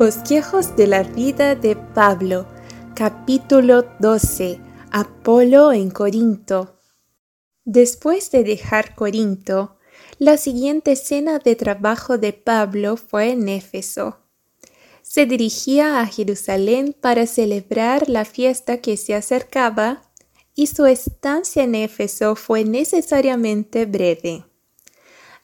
Bosquejos de la vida de Pablo, capítulo 12. Apolo en Corinto. Después de dejar Corinto, la siguiente escena de trabajo de Pablo fue en Éfeso. Se dirigía a Jerusalén para celebrar la fiesta que se acercaba y su estancia en Éfeso fue necesariamente breve.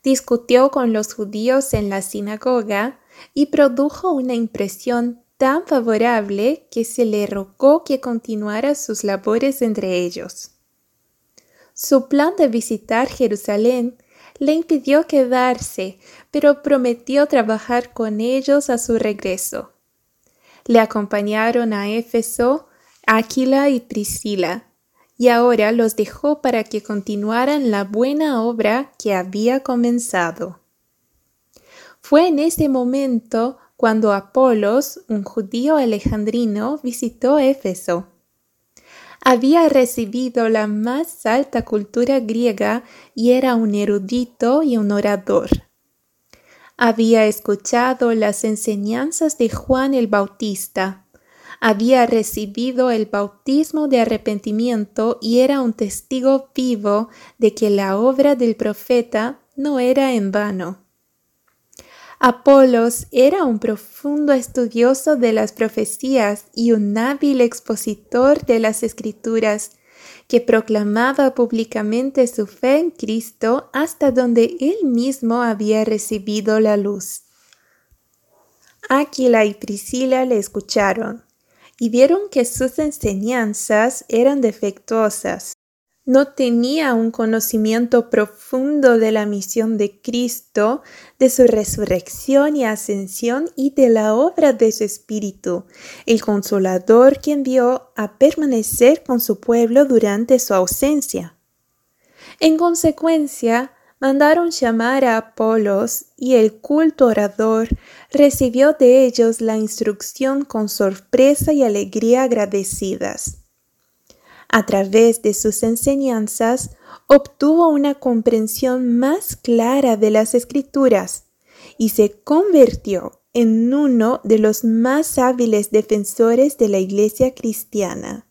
Discutió con los judíos en la sinagoga y produjo una impresión tan favorable que se le rogó que continuara sus labores entre ellos. Su plan de visitar Jerusalén le impidió quedarse, pero prometió trabajar con ellos a su regreso. Le acompañaron a Éfeso, Aquila y Priscila, y ahora los dejó para que continuaran la buena obra que había comenzado. Fue en ese momento cuando Apolos, un judío alejandrino, visitó Éfeso. Había recibido la más alta cultura griega y era un erudito y un orador. Había escuchado las enseñanzas de Juan el Bautista, había recibido el bautismo de arrepentimiento y era un testigo vivo de que la obra del profeta no era en vano. Apolos era un profundo estudioso de las profecías y un hábil expositor de las escrituras, que proclamaba públicamente su fe en Cristo hasta donde él mismo había recibido la luz. Aquila y Priscila le escucharon y vieron que sus enseñanzas eran defectuosas no tenía un conocimiento profundo de la misión de Cristo, de su resurrección y ascensión y de la obra de su Espíritu, el consolador que envió a permanecer con su pueblo durante su ausencia. En consecuencia, mandaron llamar a Apolos y el culto orador recibió de ellos la instrucción con sorpresa y alegría agradecidas a través de sus enseñanzas, obtuvo una comprensión más clara de las escrituras y se convirtió en uno de los más hábiles defensores de la Iglesia cristiana.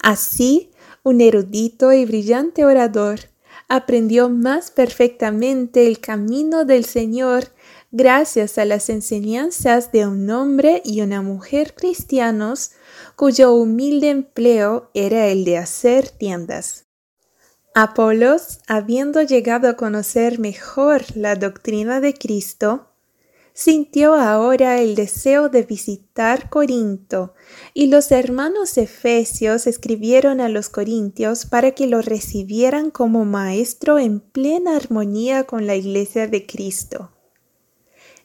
Así, un erudito y brillante orador aprendió más perfectamente el camino del Señor gracias a las enseñanzas de un hombre y una mujer cristianos cuyo humilde empleo era el de hacer tiendas. Apolos, habiendo llegado a conocer mejor la doctrina de Cristo, sintió ahora el deseo de visitar Corinto, y los hermanos efesios escribieron a los corintios para que lo recibieran como maestro en plena armonía con la iglesia de Cristo.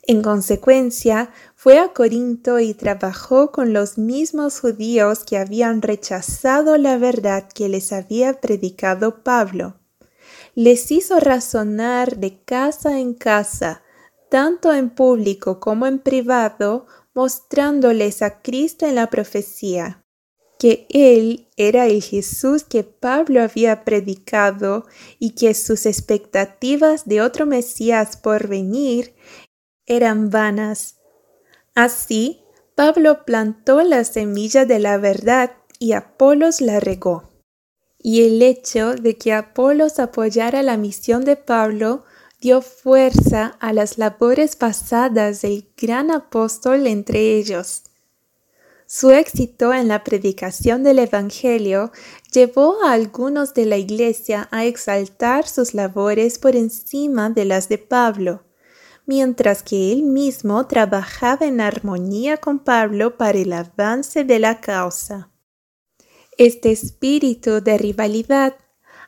En consecuencia, fue a Corinto y trabajó con los mismos judíos que habían rechazado la verdad que les había predicado Pablo. Les hizo razonar de casa en casa, tanto en público como en privado, mostrándoles a Cristo en la profecía, que Él era el Jesús que Pablo había predicado y que sus expectativas de otro Mesías por venir eran vanas. Así, Pablo plantó la semilla de la verdad y Apolos la regó. Y el hecho de que Apolos apoyara la misión de Pablo dio fuerza a las labores pasadas del gran apóstol entre ellos. Su éxito en la predicación del Evangelio llevó a algunos de la Iglesia a exaltar sus labores por encima de las de Pablo mientras que él mismo trabajaba en armonía con Pablo para el avance de la causa. Este espíritu de rivalidad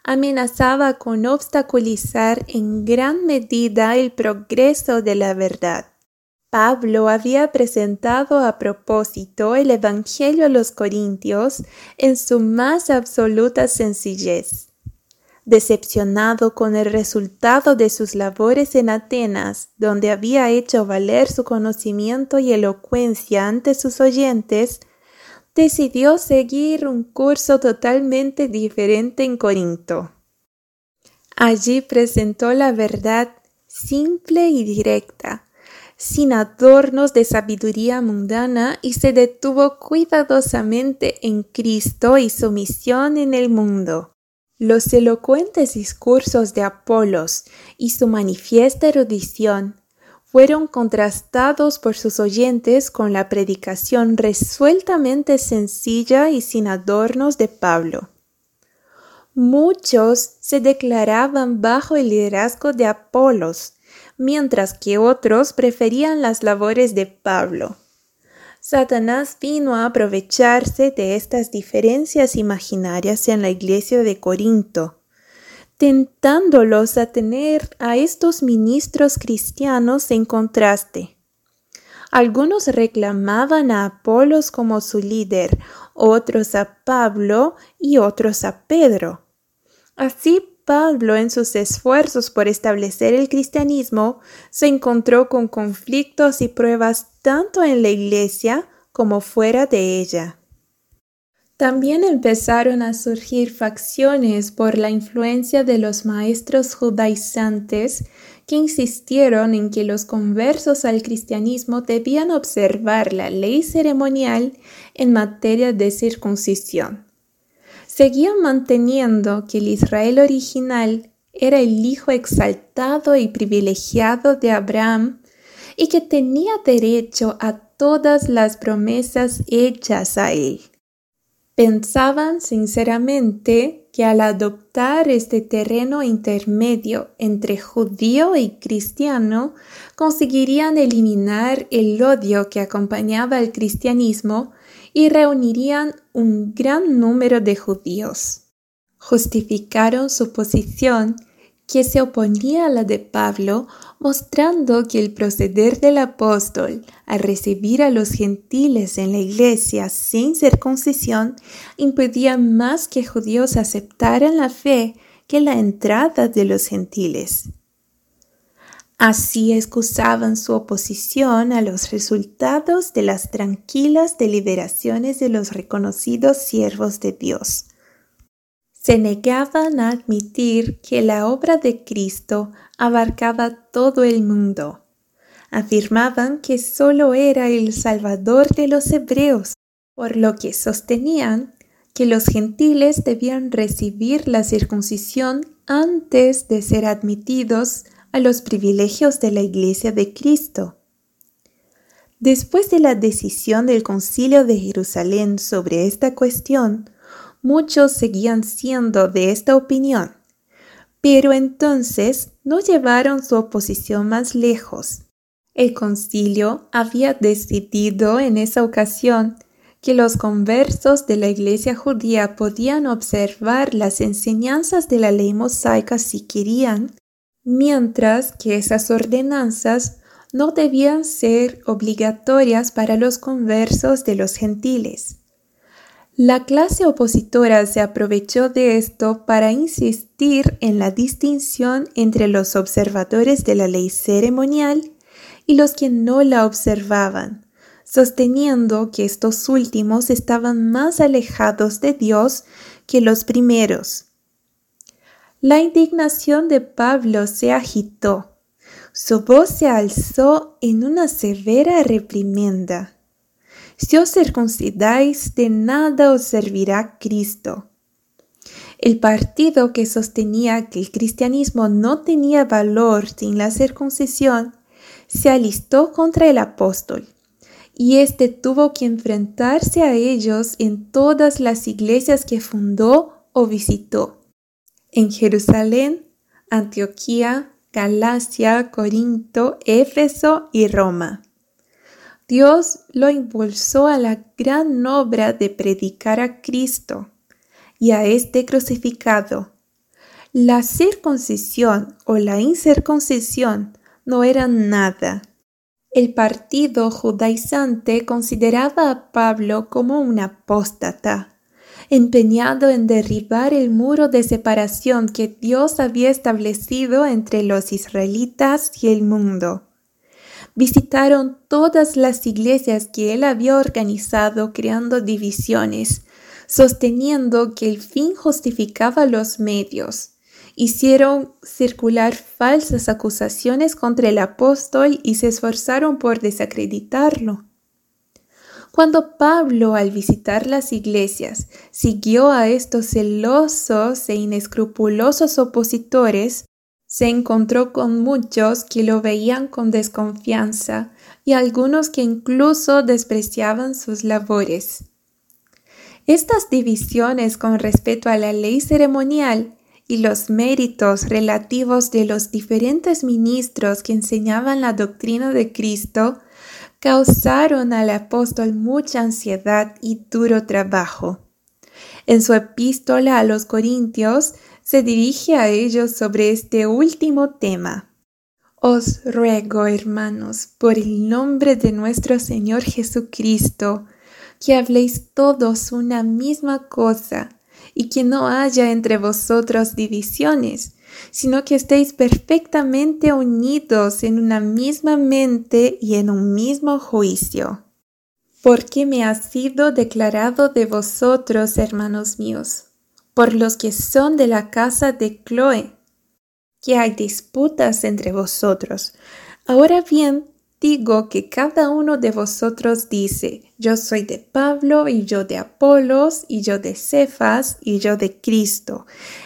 amenazaba con obstaculizar en gran medida el progreso de la verdad. Pablo había presentado a propósito el Evangelio a los Corintios en su más absoluta sencillez decepcionado con el resultado de sus labores en Atenas, donde había hecho valer su conocimiento y elocuencia ante sus oyentes, decidió seguir un curso totalmente diferente en Corinto. Allí presentó la verdad simple y directa, sin adornos de sabiduría mundana y se detuvo cuidadosamente en Cristo y su misión en el mundo. Los elocuentes discursos de Apolos y su manifiesta erudición fueron contrastados por sus oyentes con la predicación resueltamente sencilla y sin adornos de Pablo. Muchos se declaraban bajo el liderazgo de Apolos, mientras que otros preferían las labores de Pablo. Satanás vino a aprovecharse de estas diferencias imaginarias en la iglesia de Corinto tentándolos a tener a estos ministros cristianos en contraste. Algunos reclamaban a Apolos como su líder, otros a Pablo y otros a Pedro. Así Pablo en sus esfuerzos por establecer el cristianismo se encontró con conflictos y pruebas tanto en la iglesia como fuera de ella. También empezaron a surgir facciones por la influencia de los maestros judaizantes que insistieron en que los conversos al cristianismo debían observar la ley ceremonial en materia de circuncisión. Seguían manteniendo que el Israel original era el hijo exaltado y privilegiado de Abraham y que tenía derecho a todas las promesas hechas a él. Pensaban sinceramente que al adoptar este terreno intermedio entre judío y cristiano, conseguirían eliminar el odio que acompañaba al cristianismo y reunirían un gran número de judíos. Justificaron su posición que se oponía a la de Pablo, mostrando que el proceder del apóstol al recibir a los gentiles en la iglesia sin circuncisión impedía más que judíos aceptaran la fe que la entrada de los gentiles. Así excusaban su oposición a los resultados de las tranquilas deliberaciones de los reconocidos siervos de Dios se negaban a admitir que la obra de Cristo abarcaba todo el mundo. Afirmaban que sólo era el Salvador de los hebreos, por lo que sostenían que los gentiles debían recibir la circuncisión antes de ser admitidos a los privilegios de la Iglesia de Cristo. Después de la decisión del Concilio de Jerusalén sobre esta cuestión, muchos seguían siendo de esta opinión, pero entonces no llevaron su oposición más lejos. El concilio había decidido en esa ocasión que los conversos de la iglesia judía podían observar las enseñanzas de la ley mosaica si querían, mientras que esas ordenanzas no debían ser obligatorias para los conversos de los gentiles. La clase opositora se aprovechó de esto para insistir en la distinción entre los observadores de la ley ceremonial y los que no la observaban, sosteniendo que estos últimos estaban más alejados de Dios que los primeros. La indignación de Pablo se agitó, su voz se alzó en una severa reprimenda. Si os circuncidáis, de nada os servirá Cristo. El partido que sostenía que el cristianismo no tenía valor sin la circuncisión se alistó contra el apóstol, y éste tuvo que enfrentarse a ellos en todas las iglesias que fundó o visitó. En Jerusalén, Antioquía, Galacia, Corinto, Éfeso y Roma. Dios lo impulsó a la gran obra de predicar a Cristo y a este crucificado. La circuncisión o la incircuncisión no eran nada. El partido judaizante consideraba a Pablo como un apóstata, empeñado en derribar el muro de separación que Dios había establecido entre los israelitas y el mundo visitaron todas las iglesias que él había organizado creando divisiones, sosteniendo que el fin justificaba los medios hicieron circular falsas acusaciones contra el apóstol y se esforzaron por desacreditarlo. Cuando Pablo, al visitar las iglesias, siguió a estos celosos e inescrupulosos opositores, se encontró con muchos que lo veían con desconfianza y algunos que incluso despreciaban sus labores. Estas divisiones con respecto a la ley ceremonial y los méritos relativos de los diferentes ministros que enseñaban la doctrina de Cristo causaron al apóstol mucha ansiedad y duro trabajo. En su epístola a los Corintios se dirige a ellos sobre este último tema. Os ruego, hermanos, por el nombre de nuestro Señor Jesucristo, que habléis todos una misma cosa y que no haya entre vosotros divisiones, sino que estéis perfectamente unidos en una misma mente y en un mismo juicio. Porque me ha sido declarado de vosotros, hermanos míos, por los que son de la casa de Chloe, que hay disputas entre vosotros. Ahora bien, digo que cada uno de vosotros dice, yo soy de Pablo y yo de Apolos y yo de Cefas y yo de Cristo.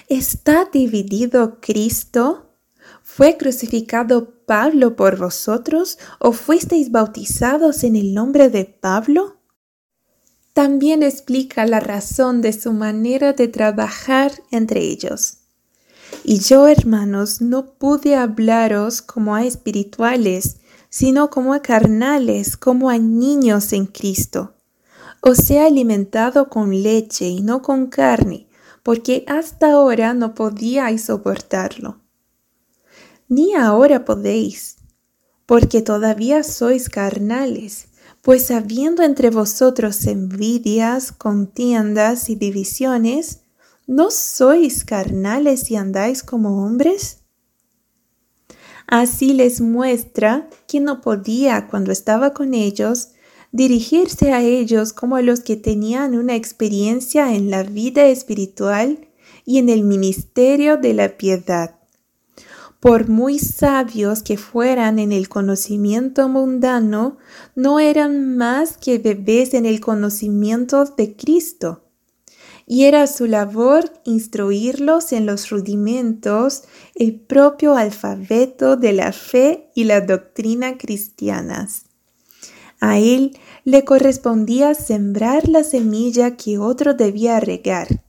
¿Está dividido Cristo? ¿Fue crucificado Pablo por vosotros o fuisteis bautizados en el nombre de Pablo? También explica la razón de su manera de trabajar entre ellos. Y yo, hermanos, no pude hablaros como a espirituales, sino como a carnales, como a niños en Cristo. Os he alimentado con leche y no con carne, porque hasta ahora no podíais soportarlo. Ni ahora podéis, porque todavía sois carnales, pues habiendo entre vosotros envidias, contiendas y divisiones, ¿no sois carnales y andáis como hombres? Así les muestra que no podía, cuando estaba con ellos, dirigirse a ellos como a los que tenían una experiencia en la vida espiritual y en el ministerio de la piedad. Por muy sabios que fueran en el conocimiento mundano, no eran más que bebés en el conocimiento de Cristo y era su labor instruirlos en los rudimentos, el propio alfabeto de la fe y la doctrina cristianas. A él le correspondía sembrar la semilla que otro debía regar.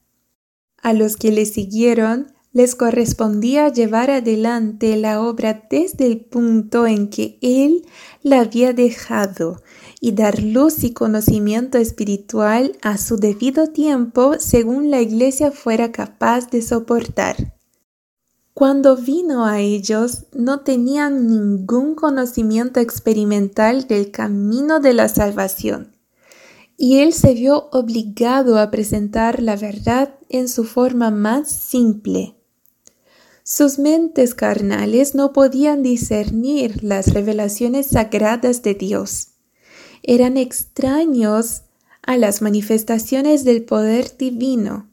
A los que le siguieron les correspondía llevar adelante la obra desde el punto en que él la había dejado y dar luz y conocimiento espiritual a su debido tiempo según la Iglesia fuera capaz de soportar. Cuando vino a ellos no tenían ningún conocimiento experimental del camino de la salvación, y él se vio obligado a presentar la verdad en su forma más simple. Sus mentes carnales no podían discernir las revelaciones sagradas de Dios eran extraños a las manifestaciones del poder divino.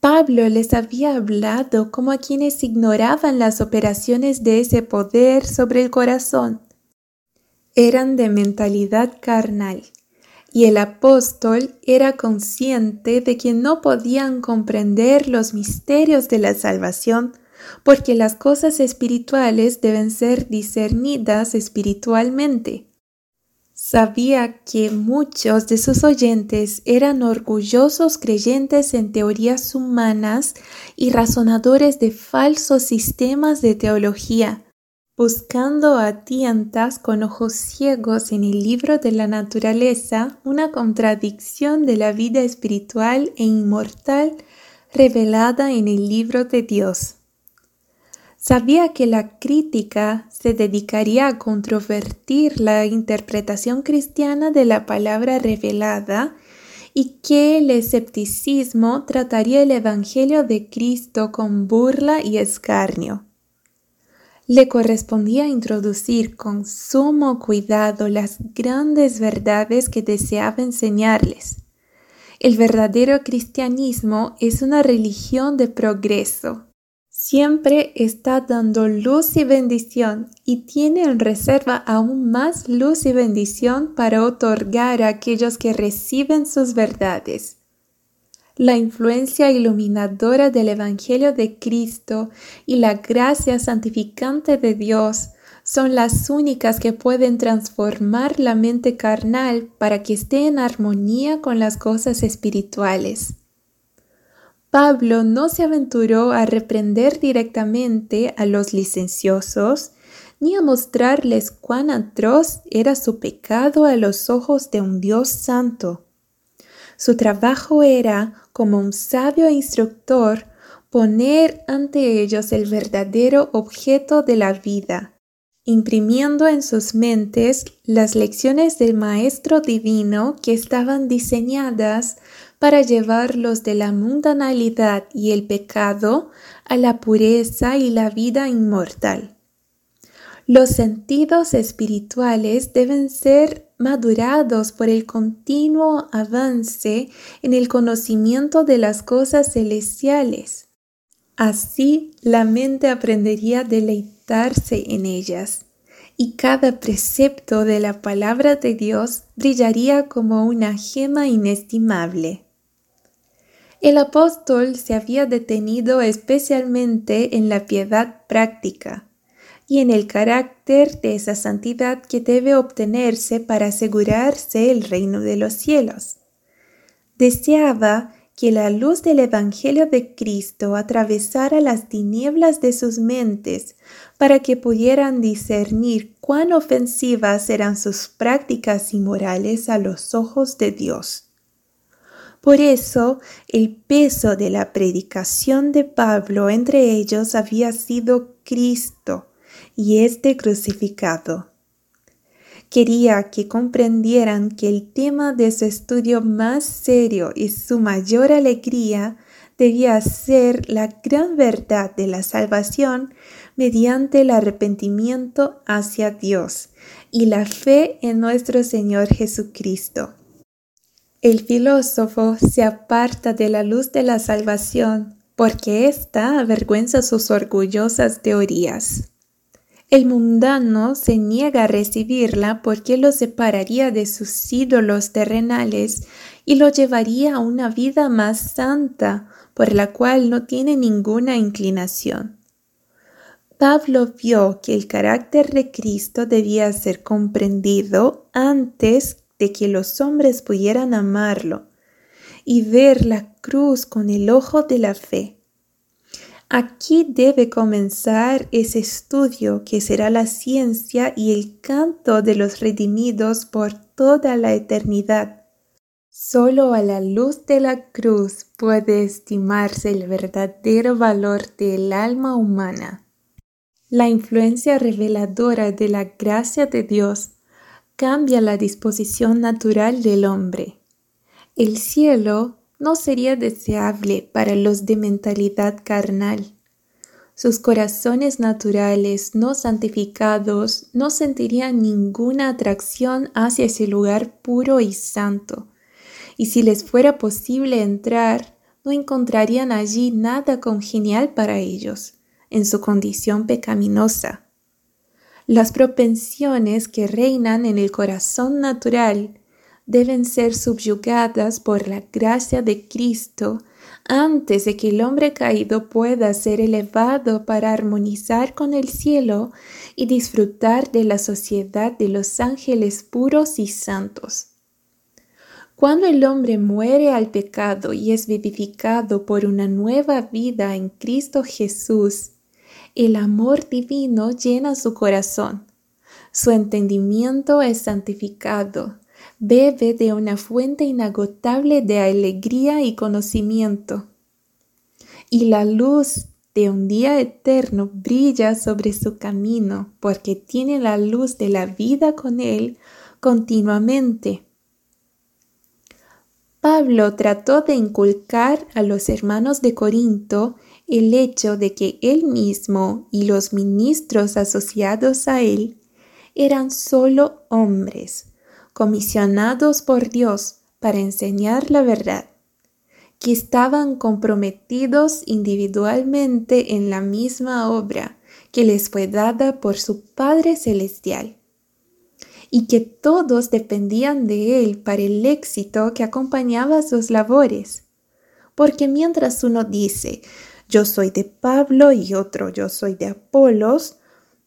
Pablo les había hablado como a quienes ignoraban las operaciones de ese poder sobre el corazón. Eran de mentalidad carnal, y el apóstol era consciente de que no podían comprender los misterios de la salvación porque las cosas espirituales deben ser discernidas espiritualmente. Sabía que muchos de sus oyentes eran orgullosos creyentes en teorías humanas y razonadores de falsos sistemas de teología, buscando a tientas con ojos ciegos en el libro de la naturaleza una contradicción de la vida espiritual e inmortal revelada en el libro de Dios. Sabía que la crítica se dedicaría a controvertir la interpretación cristiana de la palabra revelada y que el escepticismo trataría el Evangelio de Cristo con burla y escarnio. Le correspondía introducir con sumo cuidado las grandes verdades que deseaba enseñarles. El verdadero cristianismo es una religión de progreso, siempre está dando luz y bendición y tiene en reserva aún más luz y bendición para otorgar a aquellos que reciben sus verdades. La influencia iluminadora del Evangelio de Cristo y la gracia santificante de Dios son las únicas que pueden transformar la mente carnal para que esté en armonía con las cosas espirituales. Pablo no se aventuró a reprender directamente a los licenciosos, ni a mostrarles cuán atroz era su pecado a los ojos de un Dios santo. Su trabajo era, como un sabio instructor, poner ante ellos el verdadero objeto de la vida, imprimiendo en sus mentes las lecciones del Maestro Divino que estaban diseñadas para llevarlos de la mundanalidad y el pecado a la pureza y la vida inmortal. Los sentidos espirituales deben ser madurados por el continuo avance en el conocimiento de las cosas celestiales. Así la mente aprendería a deleitarse en ellas, y cada precepto de la palabra de Dios brillaría como una gema inestimable. El apóstol se había detenido especialmente en la piedad práctica y en el carácter de esa santidad que debe obtenerse para asegurarse el reino de los cielos. Deseaba que la luz del Evangelio de Cristo atravesara las tinieblas de sus mentes para que pudieran discernir cuán ofensivas eran sus prácticas inmorales a los ojos de Dios. Por eso el peso de la predicación de Pablo entre ellos había sido Cristo y este crucificado. Quería que comprendieran que el tema de su estudio más serio y su mayor alegría debía ser la gran verdad de la salvación mediante el arrepentimiento hacia Dios y la fe en nuestro Señor Jesucristo. El filósofo se aparta de la luz de la salvación porque ésta avergüenza sus orgullosas teorías. El mundano se niega a recibirla porque lo separaría de sus ídolos terrenales y lo llevaría a una vida más santa, por la cual no tiene ninguna inclinación. Pablo vio que el carácter de Cristo debía ser comprendido antes de que los hombres pudieran amarlo y ver la cruz con el ojo de la fe. Aquí debe comenzar ese estudio que será la ciencia y el canto de los redimidos por toda la eternidad. Solo a la luz de la cruz puede estimarse el verdadero valor del alma humana. La influencia reveladora de la gracia de Dios cambia la disposición natural del hombre. El cielo no sería deseable para los de mentalidad carnal. Sus corazones naturales no santificados no sentirían ninguna atracción hacia ese lugar puro y santo, y si les fuera posible entrar, no encontrarían allí nada congenial para ellos, en su condición pecaminosa. Las propensiones que reinan en el corazón natural deben ser subyugadas por la gracia de Cristo antes de que el hombre caído pueda ser elevado para armonizar con el cielo y disfrutar de la sociedad de los ángeles puros y santos. Cuando el hombre muere al pecado y es vivificado por una nueva vida en Cristo Jesús, el amor divino llena su corazón. Su entendimiento es santificado. Bebe de una fuente inagotable de alegría y conocimiento. Y la luz de un día eterno brilla sobre su camino porque tiene la luz de la vida con él continuamente. Pablo trató de inculcar a los hermanos de Corinto el hecho de que él mismo y los ministros asociados a él eran solo hombres, comisionados por Dios para enseñar la verdad, que estaban comprometidos individualmente en la misma obra que les fue dada por su Padre Celestial, y que todos dependían de Él para el éxito que acompañaba sus labores. Porque mientras uno dice, yo soy de Pablo y otro, yo soy de Apolos,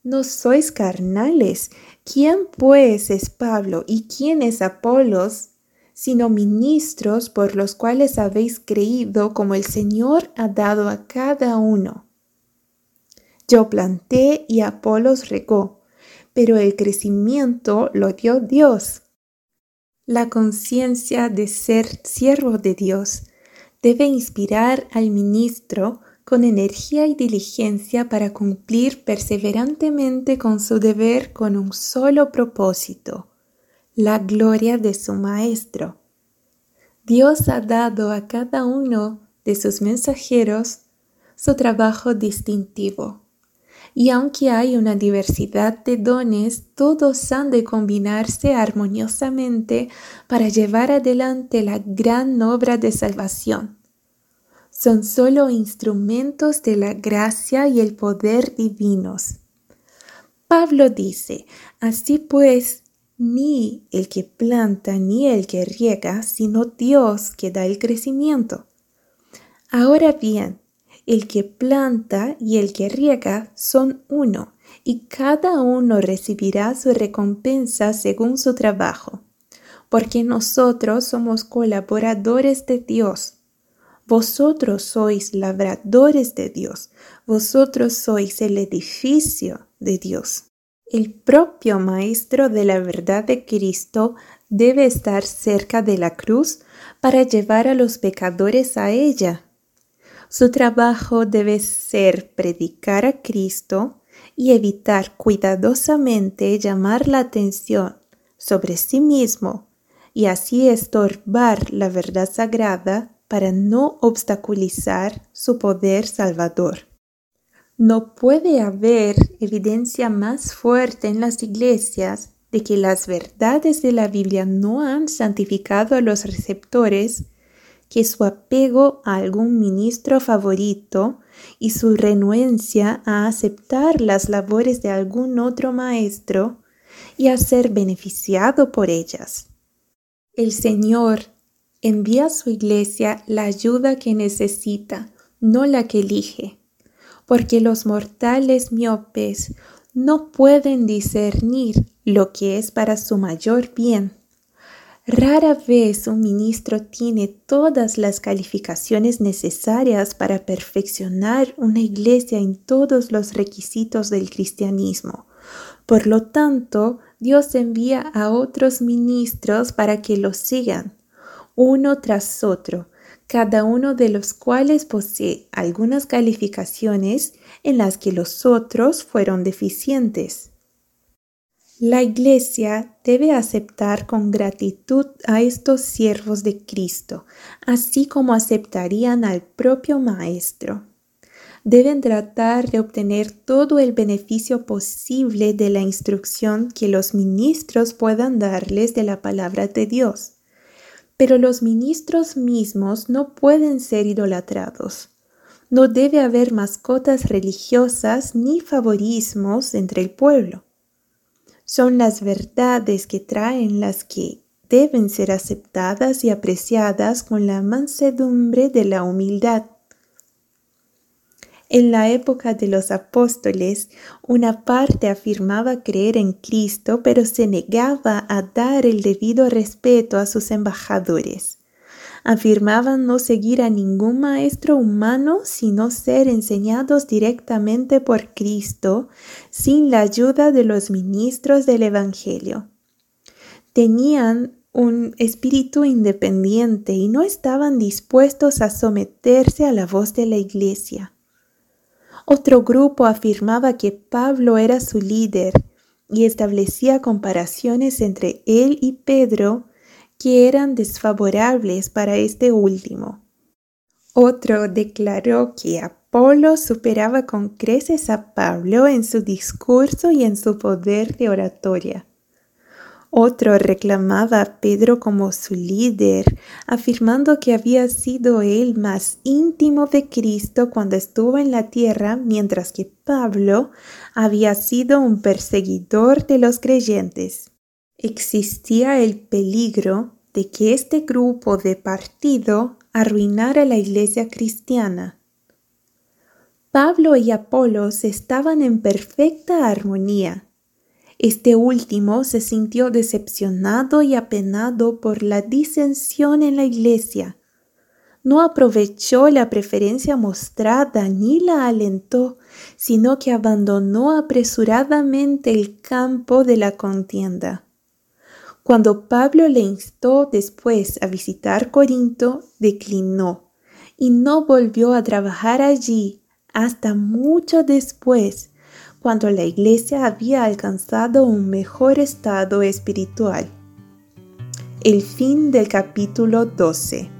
no sois carnales. ¿Quién pues es Pablo y quién es Apolos? sino ministros por los cuales habéis creído como el Señor ha dado a cada uno. Yo planté y Apolos regó, pero el crecimiento lo dio Dios. La conciencia de ser siervo de Dios debe inspirar al ministro con energía y diligencia para cumplir perseverantemente con su deber con un solo propósito, la gloria de su Maestro. Dios ha dado a cada uno de sus mensajeros su trabajo distintivo. Y aunque hay una diversidad de dones, todos han de combinarse armoniosamente para llevar adelante la gran obra de salvación. Son solo instrumentos de la gracia y el poder divinos. Pablo dice, así pues, ni el que planta ni el que riega, sino Dios que da el crecimiento. Ahora bien, el que planta y el que riega son uno, y cada uno recibirá su recompensa según su trabajo, porque nosotros somos colaboradores de Dios. Vosotros sois labradores de Dios, vosotros sois el edificio de Dios. El propio Maestro de la verdad de Cristo debe estar cerca de la cruz para llevar a los pecadores a ella. Su trabajo debe ser predicar a Cristo y evitar cuidadosamente llamar la atención sobre sí mismo y así estorbar la verdad sagrada para no obstaculizar su poder salvador. No puede haber evidencia más fuerte en las iglesias de que las verdades de la Biblia no han santificado a los receptores que su apego a algún ministro favorito y su renuencia a aceptar las labores de algún otro maestro y a ser beneficiado por ellas. El Señor envía a su iglesia la ayuda que necesita, no la que elige porque los mortales miopes no pueden discernir lo que es para su mayor bien. Rara vez un ministro tiene todas las calificaciones necesarias para perfeccionar una iglesia en todos los requisitos del cristianismo. Por lo tanto, Dios envía a otros ministros para que los sigan, uno tras otro, cada uno de los cuales posee algunas calificaciones en las que los otros fueron deficientes. La Iglesia debe aceptar con gratitud a estos siervos de Cristo, así como aceptarían al propio Maestro. Deben tratar de obtener todo el beneficio posible de la instrucción que los ministros puedan darles de la palabra de Dios pero los ministros mismos no pueden ser idolatrados. No debe haber mascotas religiosas ni favorismos entre el pueblo. Son las verdades que traen las que deben ser aceptadas y apreciadas con la mansedumbre de la humildad. En la época de los apóstoles, una parte afirmaba creer en Cristo, pero se negaba a dar el debido respeto a sus embajadores. Afirmaban no seguir a ningún maestro humano, sino ser enseñados directamente por Cristo, sin la ayuda de los ministros del Evangelio. Tenían un espíritu independiente y no estaban dispuestos a someterse a la voz de la Iglesia. Otro grupo afirmaba que Pablo era su líder y establecía comparaciones entre él y Pedro que eran desfavorables para este último. Otro declaró que Apolo superaba con creces a Pablo en su discurso y en su poder de oratoria. Otro reclamaba a Pedro como su líder, afirmando que había sido él más íntimo de Cristo cuando estuvo en la tierra, mientras que Pablo había sido un perseguidor de los creyentes. Existía el peligro de que este grupo de partido arruinara la iglesia cristiana. Pablo y Apolos estaban en perfecta armonía este último se sintió decepcionado y apenado por la disensión en la iglesia. No aprovechó la preferencia mostrada ni la alentó, sino que abandonó apresuradamente el campo de la contienda. Cuando Pablo le instó después a visitar Corinto, declinó y no volvió a trabajar allí hasta mucho después, cuando la iglesia había alcanzado un mejor estado espiritual. El fin del capítulo 12.